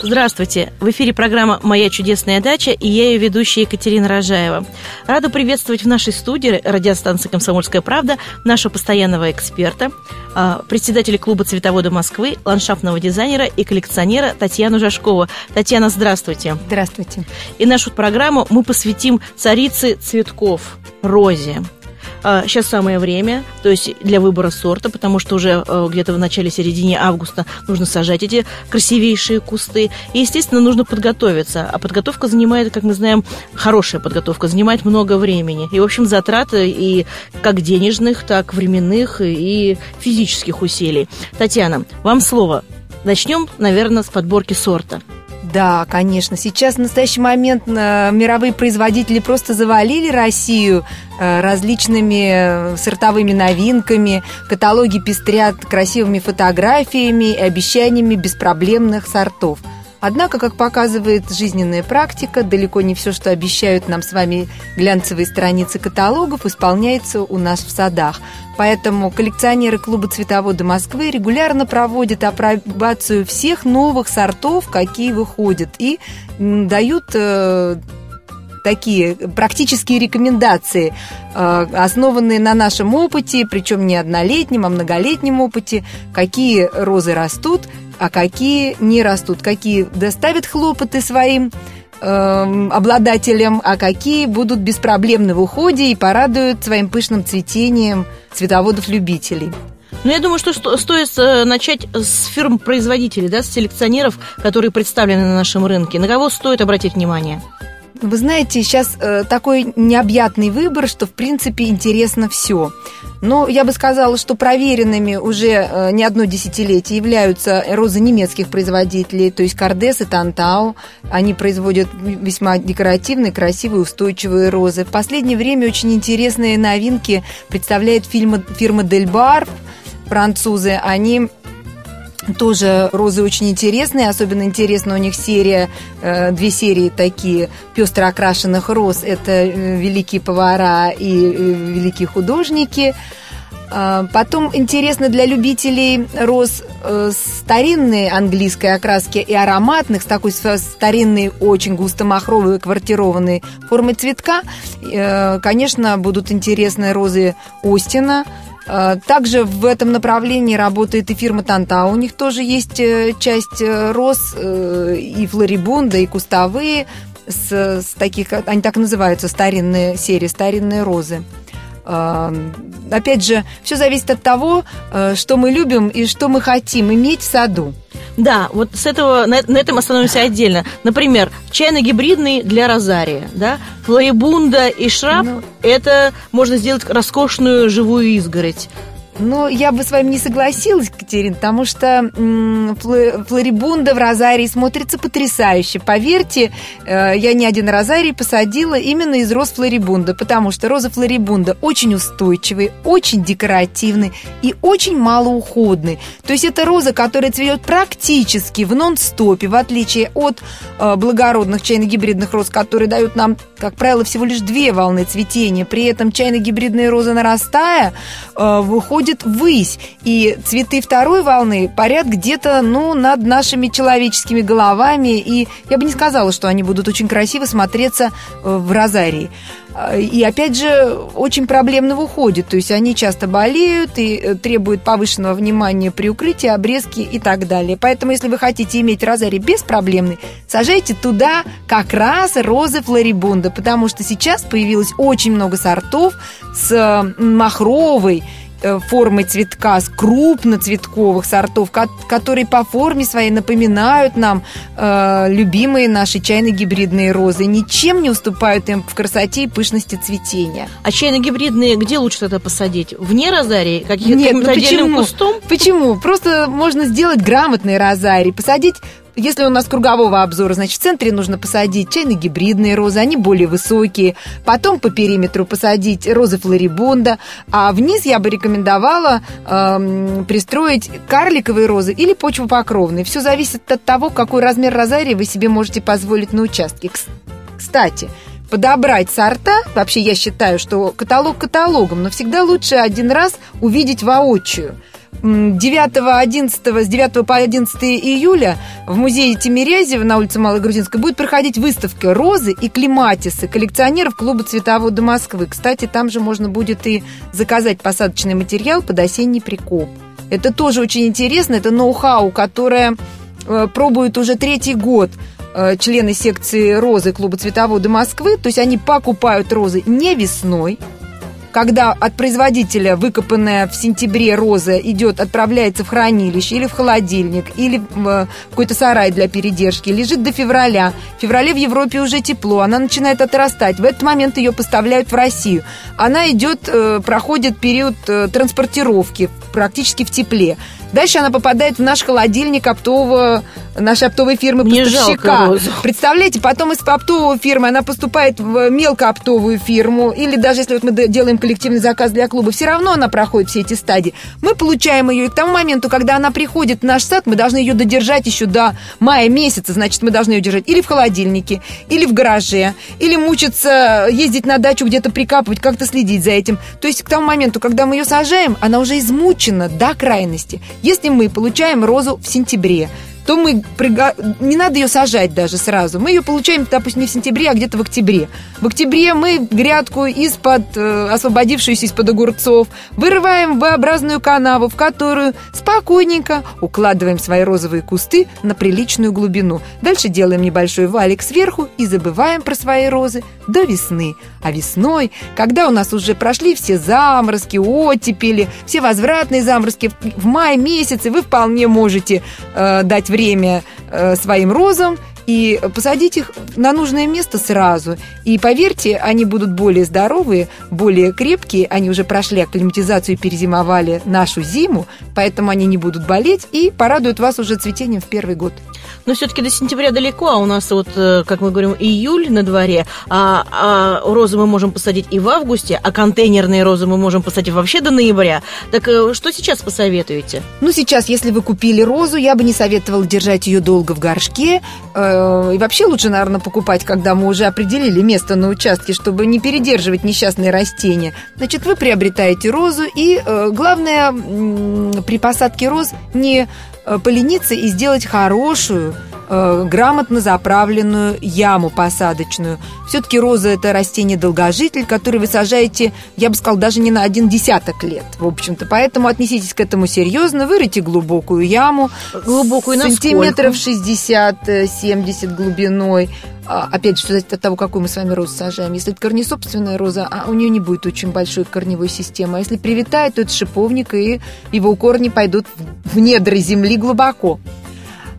Здравствуйте! В эфире программа «Моя чудесная дача» и я ее ведущая Екатерина Рожаева. Рада приветствовать в нашей студии радиостанции «Комсомольская правда» нашего постоянного эксперта, а, председателя клуба цветовода Москвы, ландшафтного дизайнера и коллекционера Татьяну Жашкову. Татьяна, здравствуйте! Здравствуйте! И нашу программу мы посвятим царице цветков, розе. Сейчас а, самое время, то есть для выбора сорта, потому что уже э, где-то в начале-середине августа нужно сажать эти красивейшие кусты. И, естественно, нужно подготовиться. А подготовка занимает, как мы знаем, хорошая подготовка, занимает много времени. И, в общем, затраты и как денежных, так временных и физических усилий. Татьяна, вам слово. Начнем, наверное, с подборки сорта. Да, конечно. Сейчас в настоящий момент э, мировые производители просто завалили Россию э, различными сортовыми новинками. Каталоги пестрят красивыми фотографиями и обещаниями беспроблемных сортов – Однако, как показывает жизненная практика, далеко не все, что обещают нам с вами глянцевые страницы каталогов, исполняется у нас в садах. Поэтому коллекционеры клуба «Цветоводы Москвы» регулярно проводят апробацию всех новых сортов, какие выходят, и дают э, такие практические рекомендации, э, основанные на нашем опыте, причем не однолетнем, а многолетнем опыте, какие розы растут, а какие не растут, какие доставят хлопоты своим э, обладателям, а какие будут беспроблемны в уходе и порадуют своим пышным цветением цветоводов-любителей. Ну, я думаю, что стоит э, начать с фирм-производителей, да, с селекционеров, которые представлены на нашем рынке. На кого стоит обратить внимание? Вы знаете, сейчас э, такой необъятный выбор, что, в принципе, интересно все. Но я бы сказала, что проверенными уже э, не одно десятилетие являются розы немецких производителей, то есть Кардес и Тантау. Они производят весьма декоративные, красивые, устойчивые розы. В последнее время очень интересные новинки представляет фирма, фирма Дельбар, французы. Они тоже розы очень интересные, особенно интересна у них серия, э, две серии такие пестро окрашенных роз. Это э, великие повара и э, великие художники. А, потом интересно для любителей роз старинной английской окраски и ароматных, с такой старинной, очень густо-махровой квартированной формой цветка. Конечно, будут интересны розы Остина, также в этом направлении работает и фирма Танта. У них тоже есть э, часть э, роз э, и флорибунда, и кустовые, с, с таких, они так называются, старинные серии, старинные розы. А, опять же, все зависит от того, что мы любим и что мы хотим иметь в саду. Да, вот с этого, на, на этом остановимся отдельно. Например, чайно-гибридный для розария, да, флорибунда и шраб, ну, это можно сделать роскошную живую изгородь. Ну, я бы с вами не согласилась, Катерина, потому что флорибунда в розарии смотрится потрясающе. Поверьте, э, я не один розарий посадила именно из роз флорибунда, потому что роза флорибунда очень устойчивый, очень декоративный и очень малоуходный. То есть это роза, которая цветет практически в нон-стопе, в отличие от э, благородных чайно-гибридных роз, которые дают нам, как правило, всего лишь две волны цветения. При этом чайно-гибридные розы, нарастая, э, выходят уходит ввысь, и цветы второй волны парят где-то, ну, над нашими человеческими головами, и я бы не сказала, что они будут очень красиво смотреться э, в розарии. А, и опять же, очень проблемно в уходе, то есть они часто болеют и э, требуют повышенного внимания при укрытии, обрезке и так далее. Поэтому, если вы хотите иметь розарий беспроблемный, сажайте туда как раз розы флорибунда, потому что сейчас появилось очень много сортов с махровой, Э, формы цветка, с крупноцветковых сортов, которые по форме своей напоминают нам э, любимые наши чайно-гибридные розы, ничем не уступают им в красоте и пышности цветения. А чайно-гибридные где лучше тогда посадить? Вне розарии? Каких-то Нет, ну почему? кустом? Почему? Просто можно сделать грамотный розарий, посадить если у нас кругового обзора, значит, в центре нужно посадить чайно-гибридные розы, они более высокие. Потом по периметру посадить розы флорибунда. А вниз я бы рекомендовала э, пристроить карликовые розы или почвопокровные. Все зависит от того, какой размер розария вы себе можете позволить на участке. Кстати, подобрать сорта, вообще я считаю, что каталог каталогом, но всегда лучше один раз увидеть воочию. 9, 11, с 9 по 11 июля в музее Тимирязева на улице Малой Грузинской будет проходить выставка «Розы» и «Климатисы» коллекционеров клуба «Цветовода Москвы». Кстати, там же можно будет и заказать посадочный материал под осенний прикоп. Это тоже очень интересно, это ноу-хау, которое э, пробуют уже третий год э, члены секции розы клуба «Цветовода Москвы». То есть они покупают розы не весной, когда от производителя выкопанная в сентябре роза идет, отправляется в хранилище или в холодильник, или в э, какой-то сарай для передержки, лежит до февраля. В феврале в Европе уже тепло, она начинает отрастать. В этот момент ее поставляют в Россию. Она идет, э, проходит период э, транспортировки практически в тепле. Дальше она попадает в наш холодильник оптового, нашей оптовой фирмы Мне поставщика. Представляете, потом из оптовой фирмы она поступает в мелкооптовую фирму, или даже если вот мы делаем коллективный заказ для клуба, все равно она проходит все эти стадии. Мы получаем ее, и к тому моменту, когда она приходит в наш сад, мы должны ее додержать еще до мая месяца, значит, мы должны ее держать или в холодильнике, или в гараже, или мучиться, ездить на дачу где-то прикапывать, как-то следить за этим. То есть к тому моменту, когда мы ее сажаем, она уже измучена до крайности. Если мы получаем розу в сентябре, то мы прига... не надо ее сажать даже сразу. Мы ее получаем, допустим, не в сентябре, а где-то в октябре. В октябре мы грядку из-под э, освободившуюся из-под огурцов вырываем в V-образную канаву, в которую спокойненько укладываем свои розовые кусты на приличную глубину. Дальше делаем небольшой валик сверху и забываем про свои розы до весны. А весной, когда у нас уже прошли все заморозки, оттепели, все возвратные заморозки, в мае месяце вы вполне можете э, дать время э, своим розам и посадить их на нужное место сразу. И поверьте, они будут более здоровые, более крепкие, они уже прошли акклиматизацию и перезимовали нашу зиму, поэтому они не будут болеть и порадуют вас уже цветением в первый год. Но все-таки до сентября далеко, а у нас вот, э, как мы говорим, июль на дворе, а, а розы мы можем посадить и в августе, а контейнерные розы мы можем посадить вообще до ноября. Так э, что сейчас посоветуете? Ну, сейчас, если вы купили розу, я бы не советовала держать ее долго в горшке. Э, и вообще лучше, наверное, покупать, когда мы уже определили место на участке, чтобы не передерживать несчастные растения. Значит, вы приобретаете розу, и главное при посадке роз не Э, полениться и сделать хорошую, э, грамотно заправленную яму посадочную. Все-таки роза – это растение-долгожитель, который вы сажаете, я бы сказала, даже не на один десяток лет, в общем-то. Поэтому отнеситесь к этому серьезно, вырыйте глубокую яму. Глубокую Сантиметров 60-70 глубиной. А, опять же, зависит от того, какую мы с вами розу сажаем. Если это корнесобственная роза, а у нее не будет очень большой корневой системы. А если привитает, то это шиповник, и его корни пойдут в недра земли глубоко.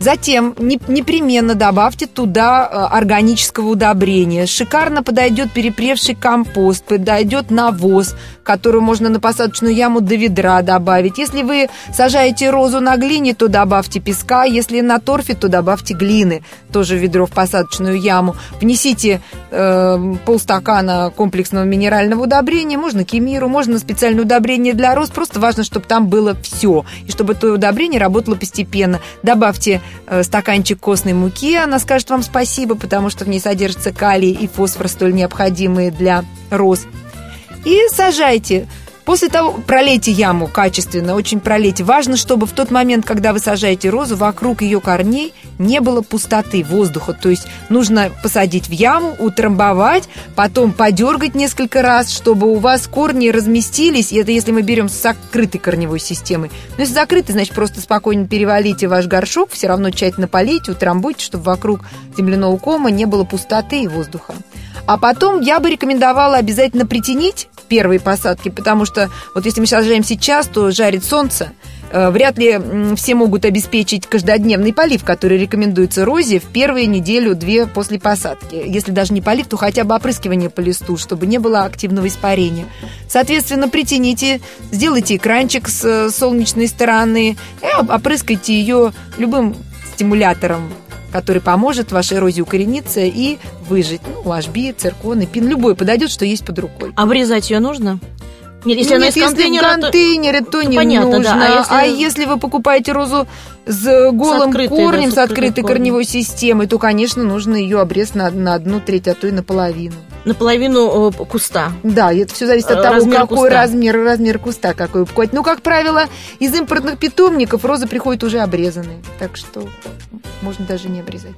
Затем непременно добавьте туда э, органического удобрения. Шикарно подойдет перепревший компост, подойдет навоз, который можно на посадочную яму до ведра добавить. Если вы сажаете розу на глине, то добавьте песка. Если на торфе, то добавьте глины, тоже ведро в посадочную яму. Внесите э, полстакана комплексного минерального удобрения, можно кемиру, можно специальное удобрение для роз. Просто важно, чтобы там было все, и чтобы это удобрение работало постепенно. Добавьте стаканчик костной муки, она скажет вам спасибо, потому что в ней содержится калий и фосфор, столь необходимые для роз. И сажайте После того, пролейте яму качественно, очень пролейте. Важно, чтобы в тот момент, когда вы сажаете розу, вокруг ее корней не было пустоты, воздуха. То есть нужно посадить в яму, утрамбовать, потом подергать несколько раз, чтобы у вас корни разместились. Это если мы берем с закрытой корневой системой. Но если закрытый, значит, просто спокойно перевалите ваш горшок, все равно тщательно полейте, утрамбуйте, чтобы вокруг земляного кома не было пустоты и воздуха. А потом я бы рекомендовала обязательно притянить первые посадки, потому что вот если мы сажаем сейчас, то жарит солнце, э, вряд ли все могут обеспечить каждодневный полив, который рекомендуется розе в первые неделю-две после посадки. Если даже не полив, то хотя бы опрыскивание по листу, чтобы не было активного испарения. Соответственно, притяните, сделайте экранчик с э, солнечной стороны и опрыскайте ее любым стимулятором который поможет вашей розе укорениться и выжить. Ну, ашби, циркон, пин, любой подойдет, что есть под рукой. Обрезать ее нужно? Нет, если Нет, она из если контейнера, в контейнере, то, то, не понятно, нужно. Да. А, если... а если вы покупаете розу с голым с открытой, корнем, да, с, с открытой корнем. корневой системой, то, конечно, нужно ее обрезать на, на одну треть, а то и наполовину. наполовину э, куста. Да, это все зависит от того, Размер какой куста. размер, размер куста какой покупать. Ну, как правило, из импортных питомников розы приходят уже обрезанные. Так что можно даже не обрезать.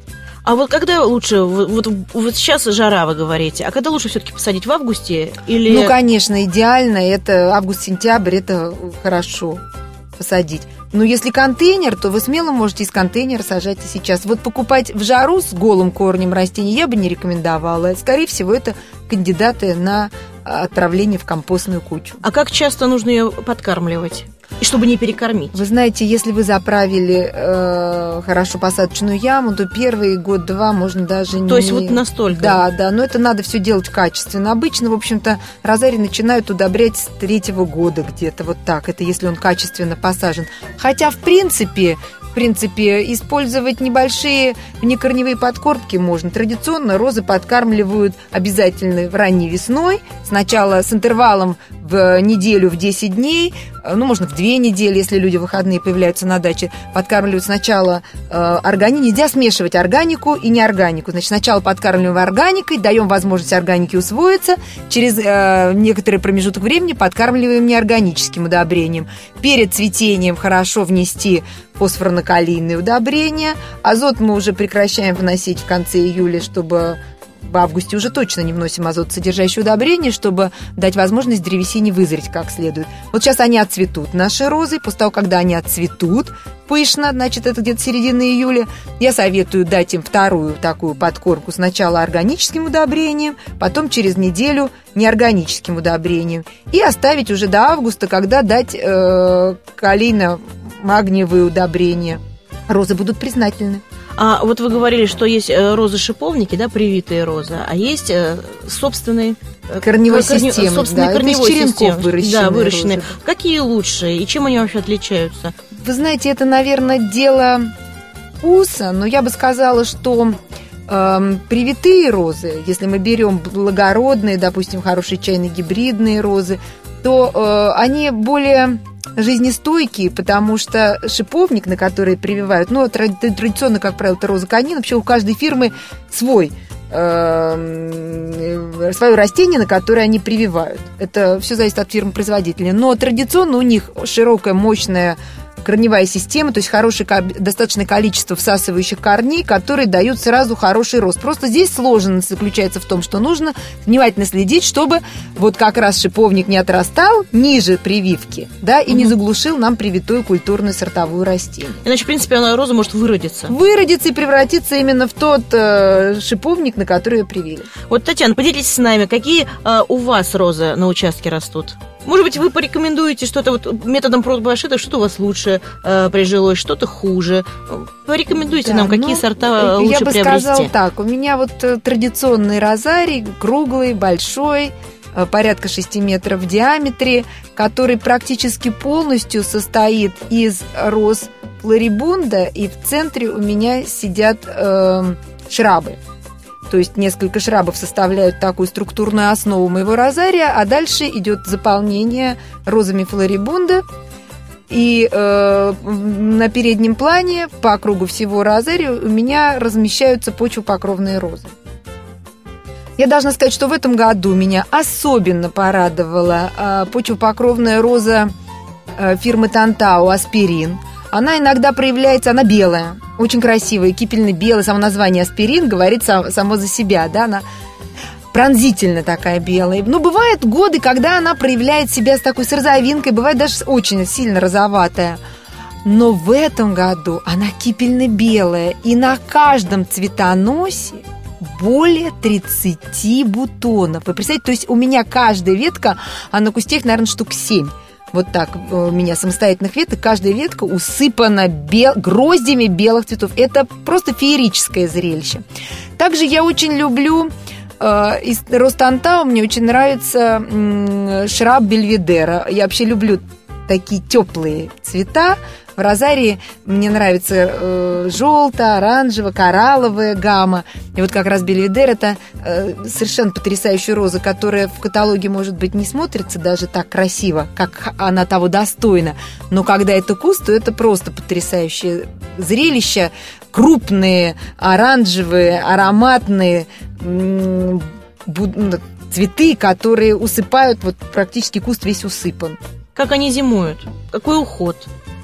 А вот когда лучше, вот, вот, сейчас жара, вы говорите, а когда лучше все-таки посадить в августе или... Ну, конечно, идеально. Это август-сентябрь, это хорошо посадить. Но если контейнер, то вы смело можете из контейнера сажать и сейчас. Вот покупать в жару с голым корнем растений я бы не рекомендовала. Скорее всего, это кандидаты на отправление в компостную кучу. А как часто нужно ее подкармливать? И чтобы не перекормить. Вы знаете, если вы заправили э, хорошо посадочную яму, то первый год-два можно даже не... То есть вот настолько? Да, да, но это надо все делать качественно. Обычно, в общем-то, розарий начинают удобрять с третьего года где-то, вот так. Это если он качественно посажен. Хотя, в принципе, в принципе, использовать небольшие внекорневые подкормки можно. Традиционно розы подкармливают обязательно в ранней весной. Сначала с интервалом в неделю, в 10 дней, ну, можно в 2 недели, если люди выходные появляются на даче, подкармливают сначала э, органику. Нельзя смешивать органику и неорганику. Значит, сначала подкармливаем органикой, даем возможность органике усвоиться, через э, некоторый промежуток времени подкармливаем неорганическим удобрением. Перед цветением хорошо внести фосфорно-калийные удобрения. Азот мы уже прекращаем вносить в конце июля, чтобы в августе уже точно не вносим азотосодержащие удобрения, чтобы дать возможность древесине вызреть как следует. Вот сейчас они отцветут, наши розы. После того, когда они отцветут пышно, значит, это где-то середина июля, я советую дать им вторую такую подкормку. Сначала органическим удобрением, потом через неделю неорганическим удобрением. И оставить уже до августа, когда дать э, калийно-магниевые удобрения. Розы будут признательны. А вот вы говорили, что есть э, розы-шиповники, да, привитые розы, а есть э, собственные э, Корневой корне- системы, собственные да, из корневой черенков системы. выращенные Да, выращенные. розы. Какие лучшие и чем они вообще отличаются? Вы знаете, это, наверное, дело вкуса, но я бы сказала, что эм, привитые розы, если мы берем благородные, допустим, хорошие чайные гибридные розы, то э, они более жизнестойкие, потому что шиповник, на который прививают, ну, тра- традиционно, как правило, это роза канина, вообще у каждой фирмы свой эм, свое растение, на которое они прививают. Это все зависит от фирмы-производителя. Но традиционно у них широкая, мощная корневая система, то есть хорошее, достаточное количество всасывающих корней, которые дают сразу хороший рост. Просто здесь сложность заключается в том, что нужно внимательно следить, чтобы вот как раз шиповник не отрастал ниже прививки, да, и не Мгм. заглушил нам привитую культурную сортовую растение. Иначе, в принципе, она роза может выродиться. Выродиться и превратиться именно в тот э, шиповник, на который ее привили. Вот, Татьяна, поделитесь с нами, какие э, у вас розы на участке растут? Может быть, вы порекомендуете что-то вот методом проб и ошибок, что у вас лучше э, прижилось, что-то хуже. Порекомендуйте Да, нам, какие ну, сорта э, лучше Я бы приобрести. сказала так, у меня вот э, традиционный розарий, круглый, большой, э, порядка 6 метров в диаметре, который практически полностью состоит из роз флорибунда, и в центре у меня сидят э, шрабы. То есть несколько шрабов составляют такую структурную основу моего розария, а дальше идет заполнение розами флорибунда. И э, на переднем плане по кругу всего розария у меня размещаются почвопокровные розы. Я должна сказать, что в этом году меня особенно порадовала э, почвопокровная роза э, фирмы Тантау Аспирин. Она иногда проявляется, она белая, очень красивая, кипельно-белая. Само название Аспирин говорит сам- само за себя, да, она пронзительно такая белая. Но бывают годы, когда она проявляет себя с такой с розовинкой, бывает даже очень сильно розоватая. Но в этом году она кипельно-белая, и на каждом цветоносе более 30 бутонов. Вы представляете, то есть у меня каждая ветка, а на кусте их, наверное, штук 7. Вот так э, у меня самостоятельных веток, каждая ветка усыпана бел... гроздями белых цветов. Это просто феерическое зрелище. Также я очень люблю э, из Ростантау, мне очень нравится шраб Бельведера. Я вообще люблю такие теплые цвета. Розарии мне нравится э, желто, оранжево, коралловая гамма. И вот как раз Бельведер это э, совершенно потрясающая роза, которая в каталоге, может быть, не смотрится даже так красиво, как она того достойна. Но когда это куст, то это просто потрясающее зрелище. Крупные, оранжевые, ароматные, цветы, которые усыпают, вот практически куст весь усыпан. Как они зимуют? Какой уход?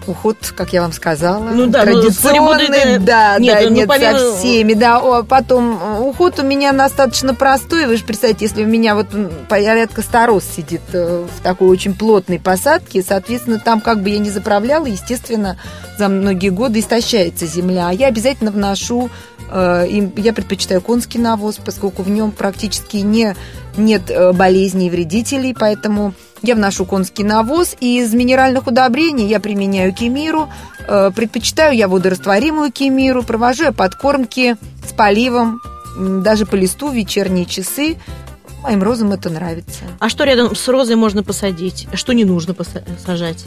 уход, как я вам сказала, ну, да, ну, традиционный, ну, да, нет, да, ну, нет, помимо... со всеми, да. О, потом э, уход у меня достаточно простой, вы же представьте, если у меня вот порядка старос сидит э, в такой очень плотной посадке, соответственно, там как бы я не заправляла, естественно, за многие годы истощается земля. А я обязательно вношу, э, я предпочитаю конский навоз, поскольку в нем практически не, нет болезней и вредителей, поэтому я вношу конский навоз, и из минеральных удобрений я применяю кемиру. Э, предпочитаю я водорастворимую кемиру, провожу я подкормки с поливом, даже по листу в вечерние часы. Моим розам это нравится. А что рядом с розой можно посадить? Что не нужно посажать?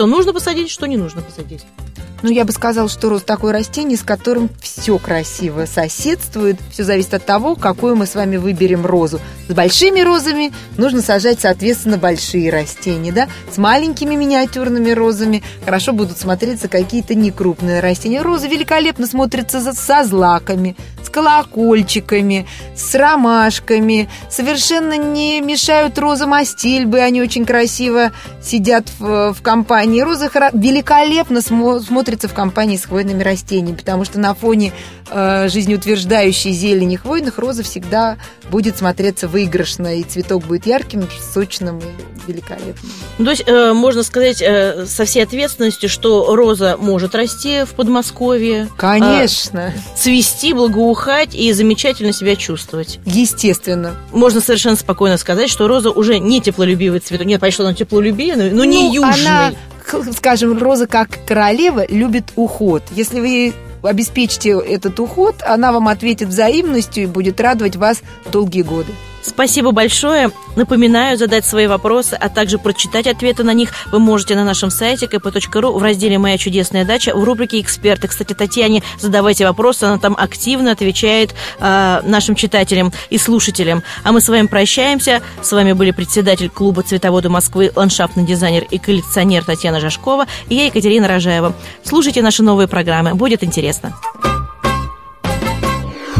Что нужно посадить, что не нужно посадить? Ну, я бы сказала, что роз такое растение, с которым все красиво соседствует. Все зависит от того, какую мы с вами выберем розу. С большими розами нужно сажать, соответственно, большие растения, да? С маленькими миниатюрными розами хорошо будут смотреться какие-то некрупные растения. Розы великолепно смотрятся со злаками, с колокольчиками, с ромашками. Совершенно не мешают розам астильбы, они очень красиво сидят в, в компании. Розы великолепно смотрятся смотрится в компании с хвойными растениями, потому что на фоне э, жизнеутверждающей зелени хвойных роза всегда будет смотреться выигрышно, и цветок будет ярким, сочным и великолепным. Ну, то есть э, можно сказать э, со всей ответственностью, что роза может расти в Подмосковье. Конечно. Э, цвести, благоухать и замечательно себя чувствовать. Естественно. Можно совершенно спокойно сказать, что роза уже не теплолюбивый цветок. Нет, что она теплолюбивый, но ну, не южный. Она скажем, роза как королева любит уход. Если вы обеспечите этот уход, она вам ответит взаимностью и будет радовать вас долгие годы. Спасибо большое. Напоминаю, задать свои вопросы, а также прочитать ответы на них вы можете на нашем сайте kp.ru в разделе «Моя чудесная дача» в рубрике «Эксперты». Кстати, Татьяне задавайте вопросы, она там активно отвечает э, нашим читателям и слушателям. А мы с вами прощаемся. С вами были председатель клуба «Цветоводы Москвы», ландшафтный дизайнер и коллекционер Татьяна Жашкова и я, Екатерина Рожаева. Слушайте наши новые программы, будет интересно.